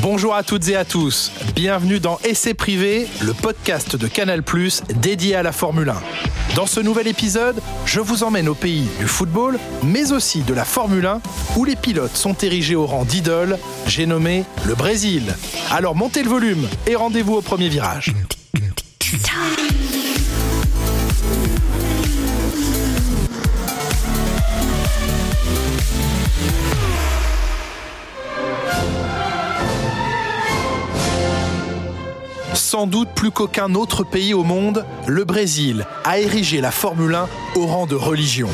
Bonjour à toutes et à tous, bienvenue dans Essai privé, le podcast de Canal ⁇ dédié à la Formule 1. Dans ce nouvel épisode, je vous emmène au pays du football, mais aussi de la Formule 1, où les pilotes sont érigés au rang d'idole, j'ai nommé le Brésil. Alors montez le volume et rendez-vous au premier virage. Sans doute plus qu'aucun autre pays au monde, le Brésil a érigé la Formule 1 au rang de religion.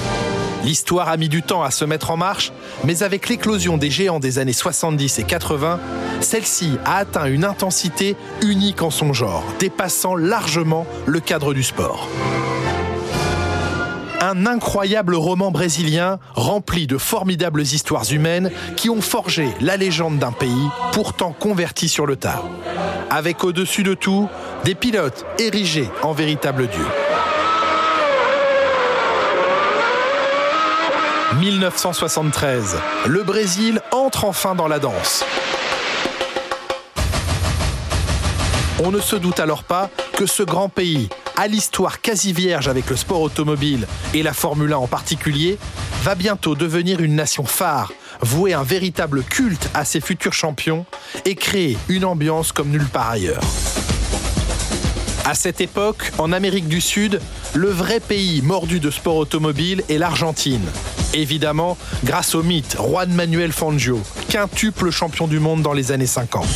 L'histoire a mis du temps à se mettre en marche, mais avec l'éclosion des géants des années 70 et 80, celle-ci a atteint une intensité unique en son genre, dépassant largement le cadre du sport un incroyable roman brésilien rempli de formidables histoires humaines qui ont forgé la légende d'un pays pourtant converti sur le tard. Avec au-dessus de tout des pilotes érigés en véritables dieux. 1973, le Brésil entre enfin dans la danse. On ne se doute alors pas que ce grand pays, à l'histoire quasi vierge avec le sport automobile et la Formule 1 en particulier, va bientôt devenir une nation phare, vouer un véritable culte à ses futurs champions et créer une ambiance comme nulle part ailleurs. À cette époque, en Amérique du Sud, le vrai pays mordu de sport automobile est l'Argentine. Évidemment, grâce au mythe Juan Manuel Fangio, quintuple champion du monde dans les années 50.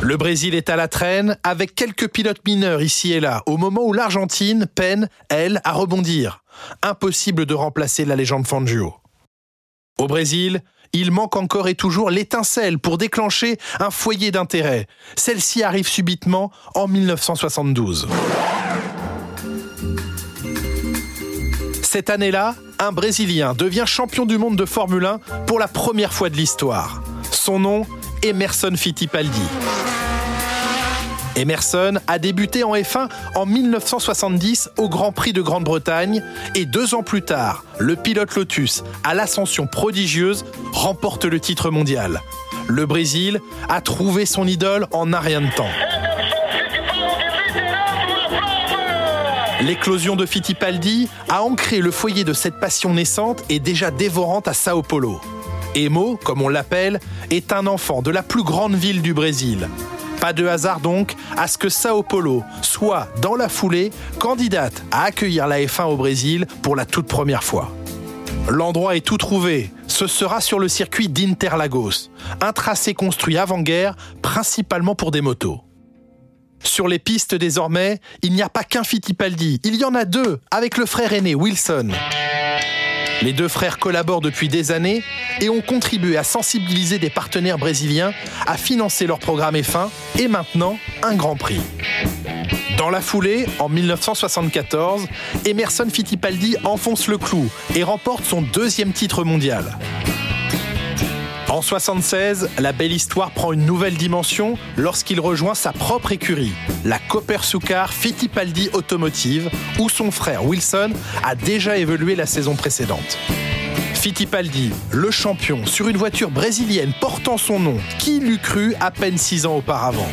Le Brésil est à la traîne avec quelques pilotes mineurs ici et là, au moment où l'Argentine peine, elle, à rebondir. Impossible de remplacer la légende Fangio. Au Brésil, il manque encore et toujours l'étincelle pour déclencher un foyer d'intérêt. Celle-ci arrive subitement en 1972. Cette année-là, un Brésilien devient champion du monde de Formule 1 pour la première fois de l'histoire. Son nom, Emerson Fittipaldi. Emerson a débuté en F1 en 1970 au Grand Prix de Grande-Bretagne et deux ans plus tard, le pilote Lotus, à l'ascension prodigieuse, remporte le titre mondial. Le Brésil a trouvé son idole en un rien de temps. L'éclosion de Fittipaldi a ancré le foyer de cette passion naissante et déjà dévorante à Sao Paulo. Emo, comme on l'appelle, est un enfant de la plus grande ville du Brésil. Pas de hasard donc à ce que Sao Paulo soit, dans la foulée, candidate à accueillir la F1 au Brésil pour la toute première fois. L'endroit est tout trouvé. Ce sera sur le circuit d'Interlagos, un tracé construit avant-guerre principalement pour des motos. Sur les pistes désormais, il n'y a pas qu'un Fittipaldi, il y en a deux avec le frère aîné Wilson. Les deux frères collaborent depuis des années et ont contribué à sensibiliser des partenaires brésiliens à financer leur programme F1 et maintenant un Grand Prix. Dans la foulée, en 1974, Emerson Fittipaldi enfonce le clou et remporte son deuxième titre mondial. En 76, la belle histoire prend une nouvelle dimension lorsqu'il rejoint sa propre écurie, la Sukar Fittipaldi Automotive, où son frère Wilson a déjà évolué la saison précédente. Fittipaldi, le champion sur une voiture brésilienne portant son nom, qui l'eût cru à peine six ans auparavant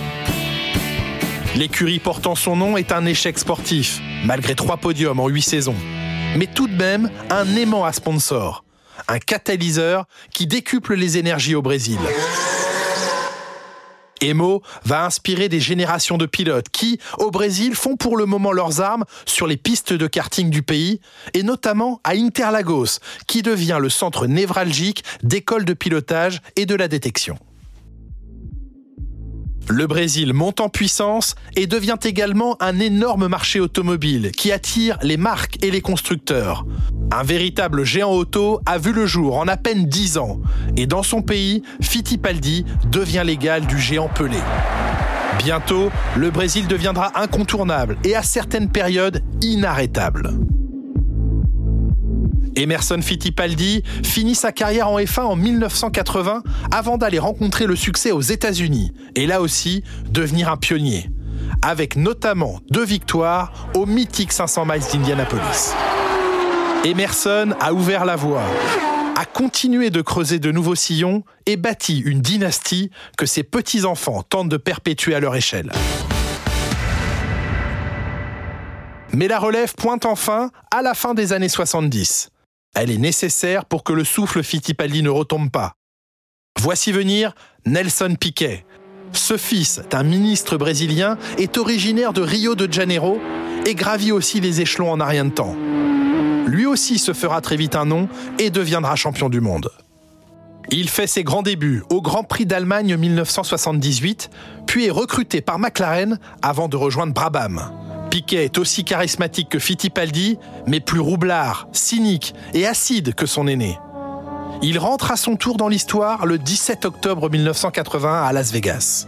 L'écurie portant son nom est un échec sportif, malgré trois podiums en huit saisons. Mais tout de même, un aimant à sponsor un catalyseur qui décuple les énergies au Brésil. Emo va inspirer des générations de pilotes qui, au Brésil, font pour le moment leurs armes sur les pistes de karting du pays, et notamment à Interlagos, qui devient le centre névralgique d'écoles de pilotage et de la détection. Le Brésil monte en puissance et devient également un énorme marché automobile qui attire les marques et les constructeurs. Un véritable géant auto a vu le jour en à peine 10 ans et dans son pays, Fittipaldi devient l'égal du géant Pelé. Bientôt, le Brésil deviendra incontournable et à certaines périodes inarrêtable. Emerson Fittipaldi finit sa carrière en F1 en 1980 avant d'aller rencontrer le succès aux États-Unis et là aussi devenir un pionnier, avec notamment deux victoires au mythique 500 miles d'Indianapolis. Emerson a ouvert la voie. a continué de creuser de nouveaux sillons et bâti une dynastie que ses petits-enfants tentent de perpétuer à leur échelle. Mais la relève pointe enfin à la fin des années 70. Elle est nécessaire pour que le souffle Fittipaldi ne retombe pas. Voici venir Nelson Piquet. Ce fils d'un ministre brésilien est originaire de Rio de Janeiro et gravit aussi les échelons en un rien de temps. Lui aussi se fera très vite un nom et deviendra champion du monde. Il fait ses grands débuts au Grand Prix d'Allemagne 1978, puis est recruté par McLaren avant de rejoindre Brabham. Piquet est aussi charismatique que Fittipaldi, mais plus roublard, cynique et acide que son aîné. Il rentre à son tour dans l'histoire le 17 octobre 1980 à Las Vegas.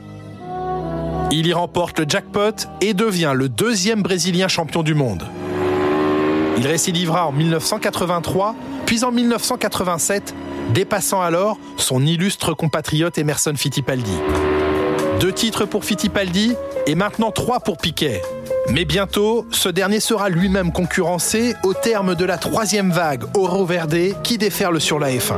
Il y remporte le jackpot et devient le deuxième Brésilien champion du monde. Il récidivera en 1983, puis en 1987, dépassant alors son illustre compatriote Emerson Fittipaldi. Deux titres pour Fittipaldi et maintenant trois pour Piquet. Mais bientôt, ce dernier sera lui-même concurrencé au terme de la troisième vague Oro Verde qui déferle sur la F1.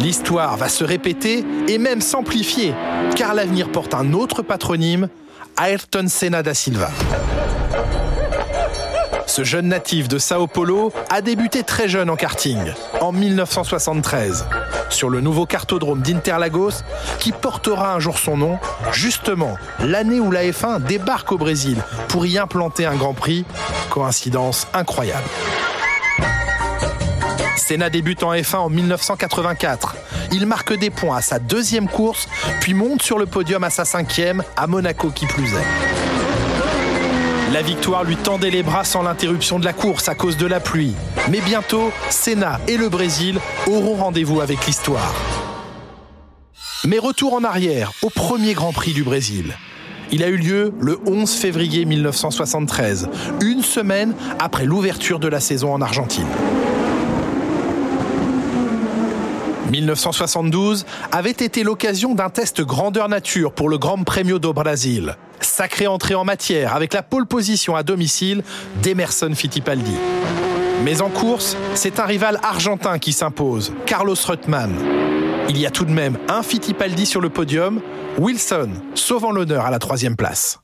L'histoire va se répéter et même s'amplifier, car l'avenir porte un autre patronyme, Ayrton Senna da Silva. Ce jeune natif de Sao Paulo a débuté très jeune en karting, en 1973, sur le nouveau cartodrome d'Interlagos, qui portera un jour son nom, justement l'année où la F1 débarque au Brésil pour y implanter un Grand Prix. Coïncidence incroyable. Senna débute en F1 en 1984. Il marque des points à sa deuxième course, puis monte sur le podium à sa cinquième, à Monaco qui plus est. La victoire lui tendait les bras sans l'interruption de la course à cause de la pluie. Mais bientôt, Senna et le Brésil auront rendez-vous avec l'histoire. Mais retour en arrière, au premier Grand Prix du Brésil. Il a eu lieu le 11 février 1973, une semaine après l'ouverture de la saison en Argentine. 1972 avait été l'occasion d'un test grandeur nature pour le Grand Premio do Brasil. Sacrée entrée en matière avec la pole position à domicile d'Emerson Fittipaldi. Mais en course, c'est un rival argentin qui s'impose, Carlos Reutemann. Il y a tout de même un Fittipaldi sur le podium, Wilson sauvant l'honneur à la troisième place.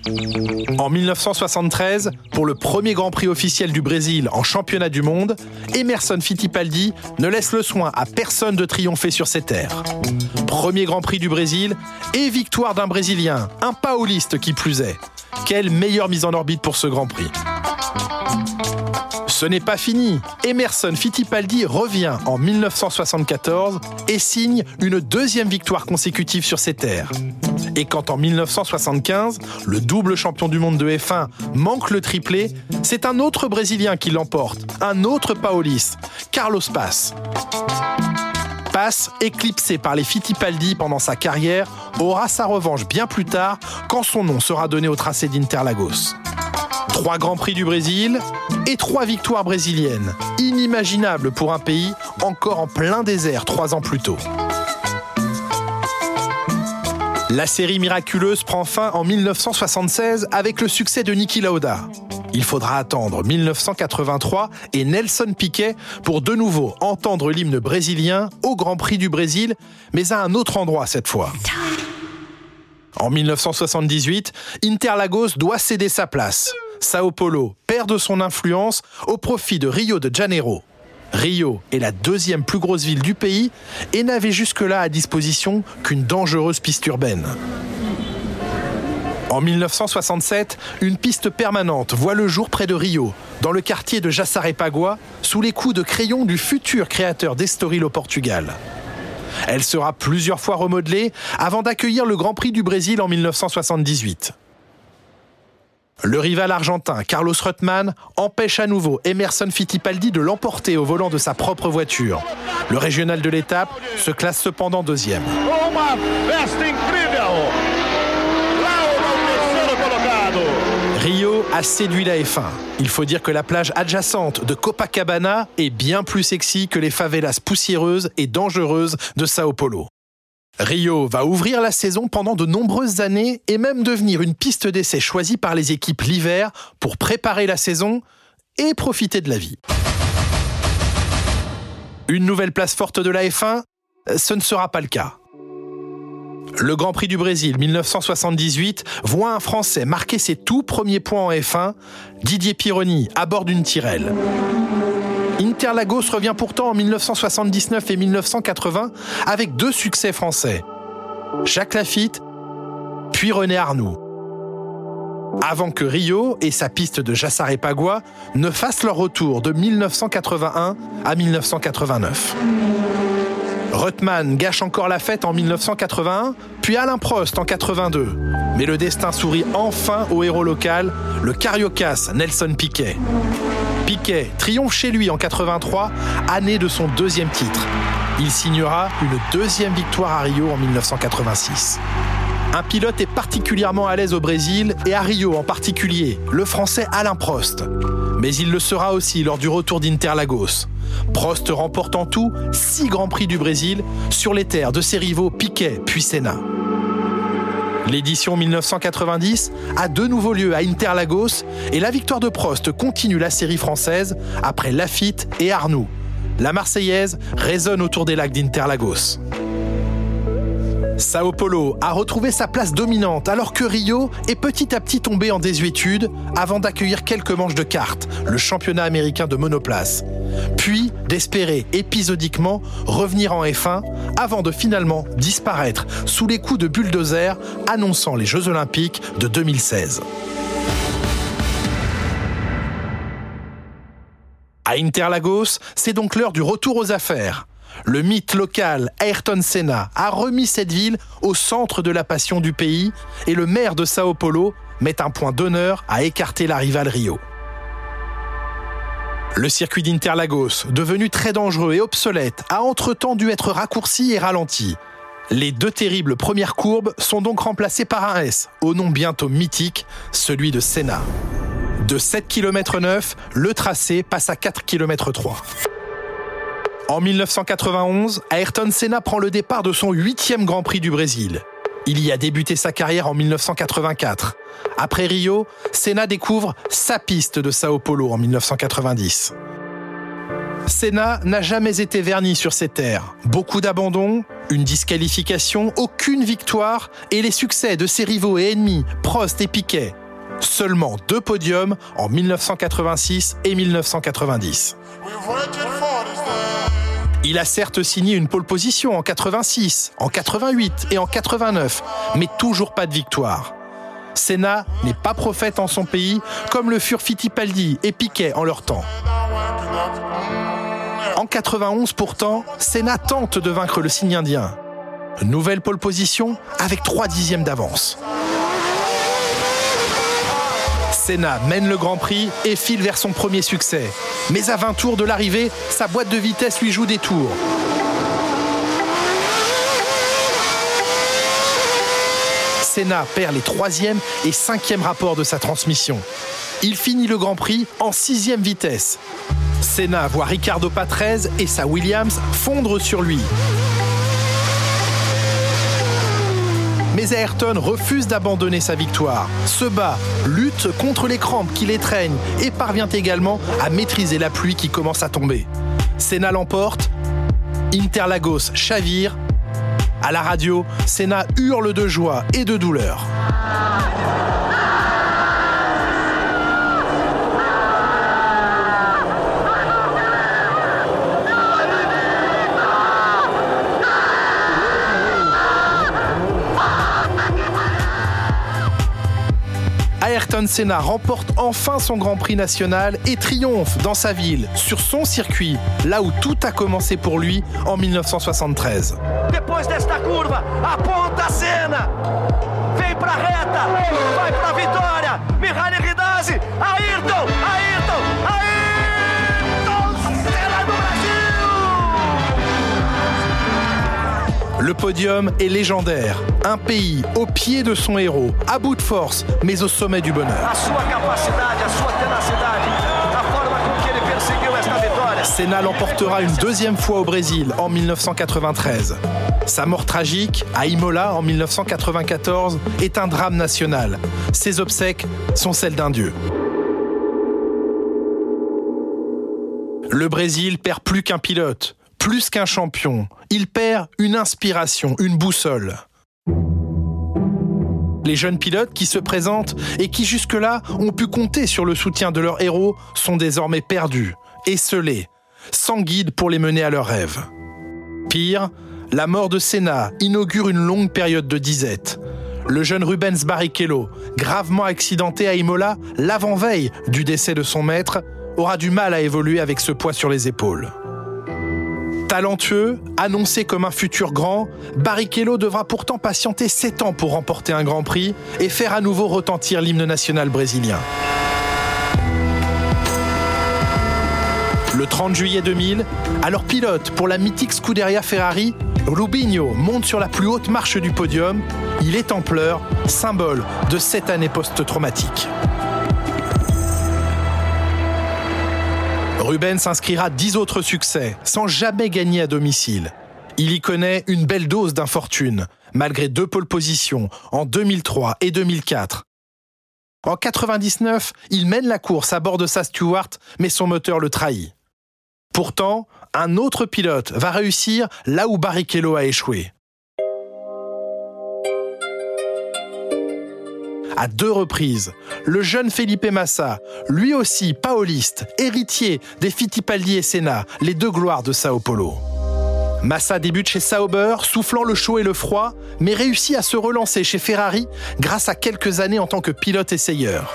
En 1973, pour le premier Grand Prix officiel du Brésil en championnat du monde, Emerson Fittipaldi ne laisse le soin à personne de triompher sur ses terres. Premier Grand Prix du Brésil et victoire d'un Brésilien, un pauliste qui plus est. Quelle meilleure mise en orbite pour ce Grand Prix. Ce n'est pas fini. Emerson Fittipaldi revient en 1974 et signe une deuxième victoire consécutive sur ses terres. Et quand en 1975, le double champion du monde de F1 manque le triplé, c'est un autre Brésilien qui l'emporte, un autre Paolis, Carlos Paz. Paz, éclipsé par les Fittipaldi pendant sa carrière, aura sa revanche bien plus tard quand son nom sera donné au tracé d'Interlagos. Trois Grands Prix du Brésil et trois victoires brésiliennes. Inimaginable pour un pays encore en plein désert trois ans plus tôt. La série miraculeuse prend fin en 1976 avec le succès de Niki Lauda. Il faudra attendre 1983 et Nelson Piquet pour de nouveau entendre l'hymne brésilien au Grand Prix du Brésil, mais à un autre endroit cette fois. En 1978, Interlagos doit céder sa place. Sao Paulo perd de son influence au profit de Rio de Janeiro. Rio est la deuxième plus grosse ville du pays et n'avait jusque-là à disposition qu'une dangereuse piste urbaine. En 1967, une piste permanente voit le jour près de Rio, dans le quartier de Jaçarepagua, sous les coups de crayon du futur créateur d'Estoril au Portugal. Elle sera plusieurs fois remodelée avant d'accueillir le Grand Prix du Brésil en 1978. Le rival argentin Carlos Reutemann empêche à nouveau Emerson Fittipaldi de l'emporter au volant de sa propre voiture. Le régional de l'étape se classe cependant deuxième. Rio a séduit la F1. Il faut dire que la plage adjacente de Copacabana est bien plus sexy que les favelas poussiéreuses et dangereuses de Sao Paulo. Rio va ouvrir la saison pendant de nombreuses années et même devenir une piste d'essai choisie par les équipes l'hiver pour préparer la saison et profiter de la vie. Une nouvelle place forte de la F1 Ce ne sera pas le cas. Le Grand Prix du Brésil 1978 voit un Français marquer ses tout premiers points en F1, Didier Pironi, à bord d'une Tyrrell. Interlagos revient pourtant en 1979 et 1980 avec deux succès français. Jacques Lafitte, puis René Arnoux. Avant que Rio et sa piste de Jassare Pagua ne fassent leur retour de 1981 à 1989. Ruttmann gâche encore la fête en 1981, puis Alain Prost en 82. Mais le destin sourit enfin au héros local, le Cariocas Nelson Piquet. Piquet triomphe chez lui en 83, année de son deuxième titre. Il signera une deuxième victoire à Rio en 1986. Un pilote est particulièrement à l'aise au Brésil et à Rio en particulier, le français Alain Prost. Mais il le sera aussi lors du retour d'Interlagos. Prost remporte en tout six Grands Prix du Brésil sur les terres de ses rivaux Piquet puis Senna. L'édition 1990 a de nouveau lieu à Interlagos et la victoire de Prost continue la série française après Lafitte et Arnoux. La Marseillaise résonne autour des lacs d'Interlagos. Sao Paulo a retrouvé sa place dominante alors que Rio est petit à petit tombé en désuétude avant d'accueillir quelques manches de cartes, le championnat américain de monoplace. Puis d'espérer épisodiquement revenir en F1 avant de finalement disparaître sous les coups de bulldozer annonçant les Jeux Olympiques de 2016. À Interlagos, c'est donc l'heure du retour aux affaires. Le mythe local Ayrton Senna a remis cette ville au centre de la passion du pays et le maire de Sao Paulo met un point d'honneur à écarter la rivale Rio. Le circuit d'Interlagos, devenu très dangereux et obsolète, a entre-temps dû être raccourci et ralenti. Les deux terribles premières courbes sont donc remplacées par un S, au nom bientôt mythique, celui de Senna. De 7 km 9, le tracé passe à 4 km 3. En 1991, Ayrton Senna prend le départ de son huitième Grand Prix du Brésil. Il y a débuté sa carrière en 1984. Après Rio, Senna découvre sa piste de Sao Paulo en 1990. Senna n'a jamais été verni sur ses terres. Beaucoup d'abandons, une disqualification, aucune victoire et les succès de ses rivaux et ennemis, Prost et Piquet. Seulement deux podiums en 1986 et 1990. Il a certes signé une pole position en 86, en 88 et en 89, mais toujours pas de victoire. Senna n'est pas prophète en son pays, comme le furent Fittipaldi et Piquet en leur temps. En 91 pourtant, Senna tente de vaincre le signe indien. Nouvelle pole position avec 3 dixièmes d'avance. Senna mène le Grand Prix et file vers son premier succès. Mais à 20 tours de l'arrivée, sa boîte de vitesse lui joue des tours. Senna perd les troisième et cinquième rapports de sa transmission. Il finit le Grand Prix en sixième vitesse. Senna voit Ricardo Patrese et sa Williams fondre sur lui. Mais Ayrton refuse d'abandonner sa victoire, se bat, lutte contre les crampes qui l'étreignent et parvient également à maîtriser la pluie qui commence à tomber. Senna l'emporte, Interlagos chavire. À la radio, Senna hurle de joie et de douleur. Ayrton Senna remporte enfin son Grand Prix national et triomphe dans sa ville, sur son circuit, là où tout a commencé pour lui en 1973. Depois desta curva, aponta Senna. Vem pra reta, vai pra vitória. Ayrton, Ayrton Le podium est légendaire. Un pays au pied de son héros, à bout de force, mais au sommet du bonheur. Senna l'emportera une deuxième fois au Brésil en 1993. Sa mort tragique, à Imola en 1994, est un drame national. Ses obsèques sont celles d'un dieu. Le Brésil perd plus qu'un pilote, Plus qu'un champion, il perd une inspiration, une boussole. Les jeunes pilotes qui se présentent et qui jusque-là ont pu compter sur le soutien de leurs héros sont désormais perdus, esselés, sans guide pour les mener à leurs rêves. Pire, la mort de Senna inaugure une longue période de disette. Le jeune Rubens Barrichello, gravement accidenté à Imola l'avant-veille du décès de son maître, aura du mal à évoluer avec ce poids sur les épaules. Talentueux, annoncé comme un futur grand, Barrichello devra pourtant patienter 7 ans pour remporter un Grand Prix et faire à nouveau retentir l'hymne national brésilien. Le 30 juillet 2000, alors pilote pour la mythique Scuderia Ferrari, Rubinho monte sur la plus haute marche du podium. Il est en pleurs, symbole de cette année post-traumatique. Rubens inscrira 10 autres succès, sans jamais gagner à domicile. Il y connaît une belle dose d'infortune, malgré deux pôles positions en 2003 et 2004. En 99, il mène la course à bord de sa Stewart, mais son moteur le trahit. Pourtant, un autre pilote va réussir là où Barrichello a échoué. À deux reprises. Le jeune Felipe Massa, lui aussi paoliste, héritier des Fittipaldi et Senna, les deux gloires de Sao Paulo. Massa débute chez Sauber, soufflant le chaud et le froid, mais réussit à se relancer chez Ferrari grâce à quelques années en tant que pilote essayeur.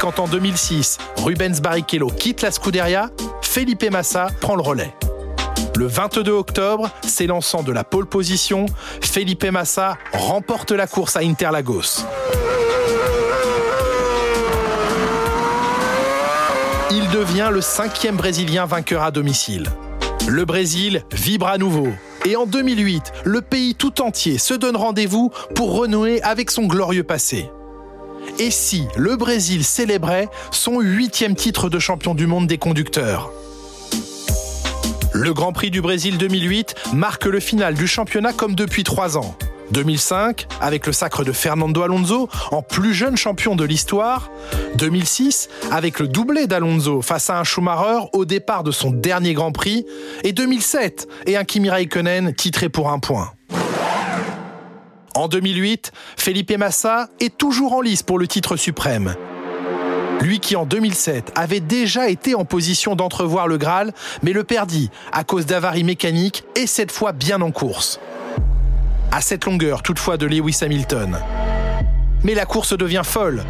Quand en 2006, Rubens Barrichello quitte la Scuderia, Felipe Massa prend le relais. Le 22 octobre, s'élançant de la pole position, Felipe Massa remporte la course à Interlagos. Il devient le cinquième Brésilien vainqueur à domicile. Le Brésil vibre à nouveau. Et en 2008, le pays tout entier se donne rendez-vous pour renouer avec son glorieux passé. Et si le Brésil célébrait son huitième titre de champion du monde des conducteurs? Le Grand Prix du Brésil 2008 marque le final du championnat comme depuis trois ans. 2005, avec le sacre de Fernando Alonso en plus jeune champion de l'histoire. 2006, avec le doublé d'Alonso face à un Schumacher au départ de son dernier Grand Prix. Et 2007, et un Kimi Raikkonen titré pour un point. En 2008, Felipe Massa est toujours en lice pour le titre suprême. Lui qui en 2007 avait déjà été en position d'entrevoir le Graal, mais le perdit à cause d'avaries mécaniques et cette fois bien en course. À cette longueur toutefois de Lewis Hamilton. Mais la course devient folle.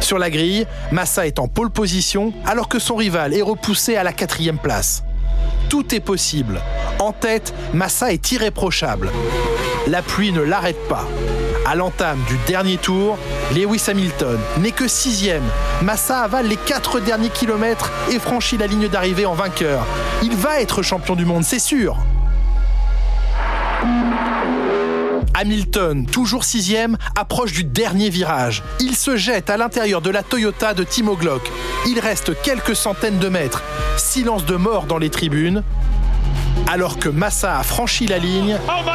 Sur la grille, Massa est en pole position alors que son rival est repoussé à la quatrième place. Tout est possible. En tête, Massa est irréprochable. La pluie ne l'arrête pas. À l'entame du dernier tour, Lewis Hamilton n'est que sixième. Massa avale les quatre derniers kilomètres et franchit la ligne d'arrivée en vainqueur. Il va être champion du monde, c'est sûr. Hamilton, toujours sixième, approche du dernier virage. Il se jette à l'intérieur de la Toyota de Timo Glock. Il reste quelques centaines de mètres. Silence de mort dans les tribunes alors que Massa a franchi la ligne. Oh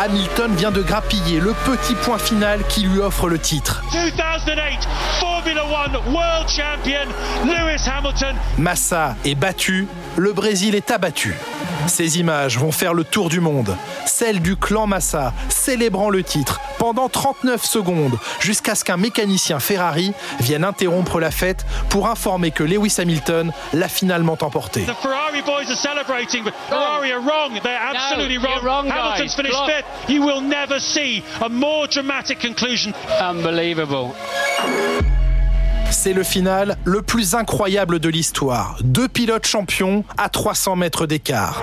Hamilton vient de grappiller le petit point final qui lui offre le titre. 2008 Formula World Champion Lewis Hamilton. Massa est battu, le Brésil est abattu. Ces images vont faire le tour du monde. Celle du clan Massa célébrant le titre pendant 39 secondes jusqu'à ce qu'un mécanicien Ferrari vienne interrompre la fête pour informer que Lewis Hamilton l'a finalement emporté. The Ferrari boys are celebrating, but Ferrari are wrong. They're absolutely no, wrong. wrong Hamilton's finished wrong. fifth. You will never see a more dramatic conclusion. Unbelievable. C'est le final le plus incroyable de l'histoire. Deux pilotes champions à 300 mètres d'écart.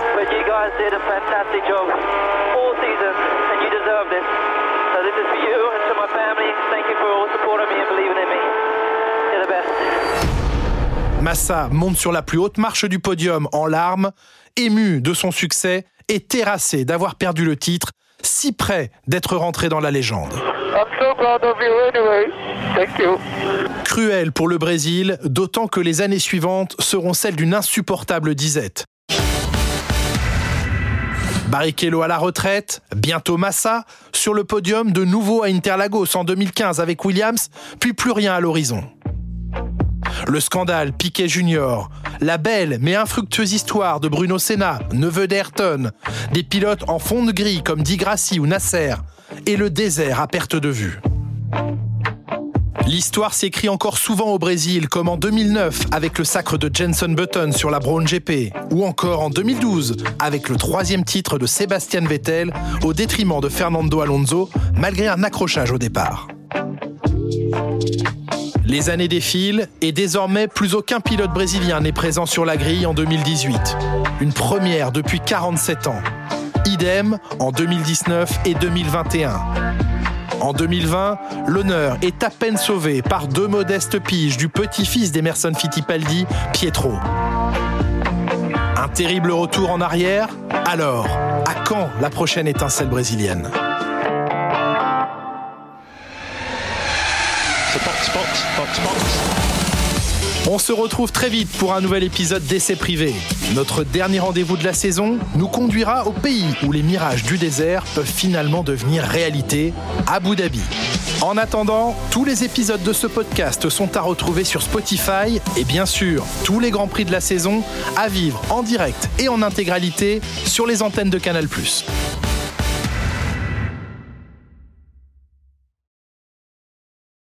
Massa monte sur la plus haute marche du podium en larmes, ému de son succès et terrassé d'avoir perdu le titre, si près d'être rentré dans la légende. Cruel pour le Brésil, d'autant que les années suivantes seront celles d'une insupportable disette. Barrichello à la retraite, bientôt Massa, sur le podium de nouveau à Interlagos en 2015 avec Williams, puis plus rien à l'horizon. Le scandale Piquet Junior, la belle mais infructueuse histoire de Bruno Senna, neveu d'Ayrton, des pilotes en fond de gris comme Di Grassi ou Nasser, et le désert à perte de vue. L'histoire s'écrit encore souvent au Brésil, comme en 2009 avec le sacre de Jenson Button sur la Brown GP, ou encore en 2012 avec le troisième titre de Sébastien Vettel au détriment de Fernando Alonso, malgré un accrochage au départ. Les années défilent et désormais plus aucun pilote brésilien n'est présent sur la grille en 2018. Une première depuis 47 ans. Idem en 2019 et 2021. En 2020, l'honneur est à peine sauvé par deux modestes piges du petit-fils d'Emerson Fittipaldi, Pietro. Un terrible retour en arrière Alors, à quand la prochaine étincelle brésilienne? On se retrouve très vite pour un nouvel épisode d'Essai privé. Notre dernier rendez-vous de la saison nous conduira au pays où les mirages du désert peuvent finalement devenir réalité, Abu Dhabi. En attendant, tous les épisodes de ce podcast sont à retrouver sur Spotify et bien sûr, tous les grands prix de la saison à vivre en direct et en intégralité sur les antennes de Canal+.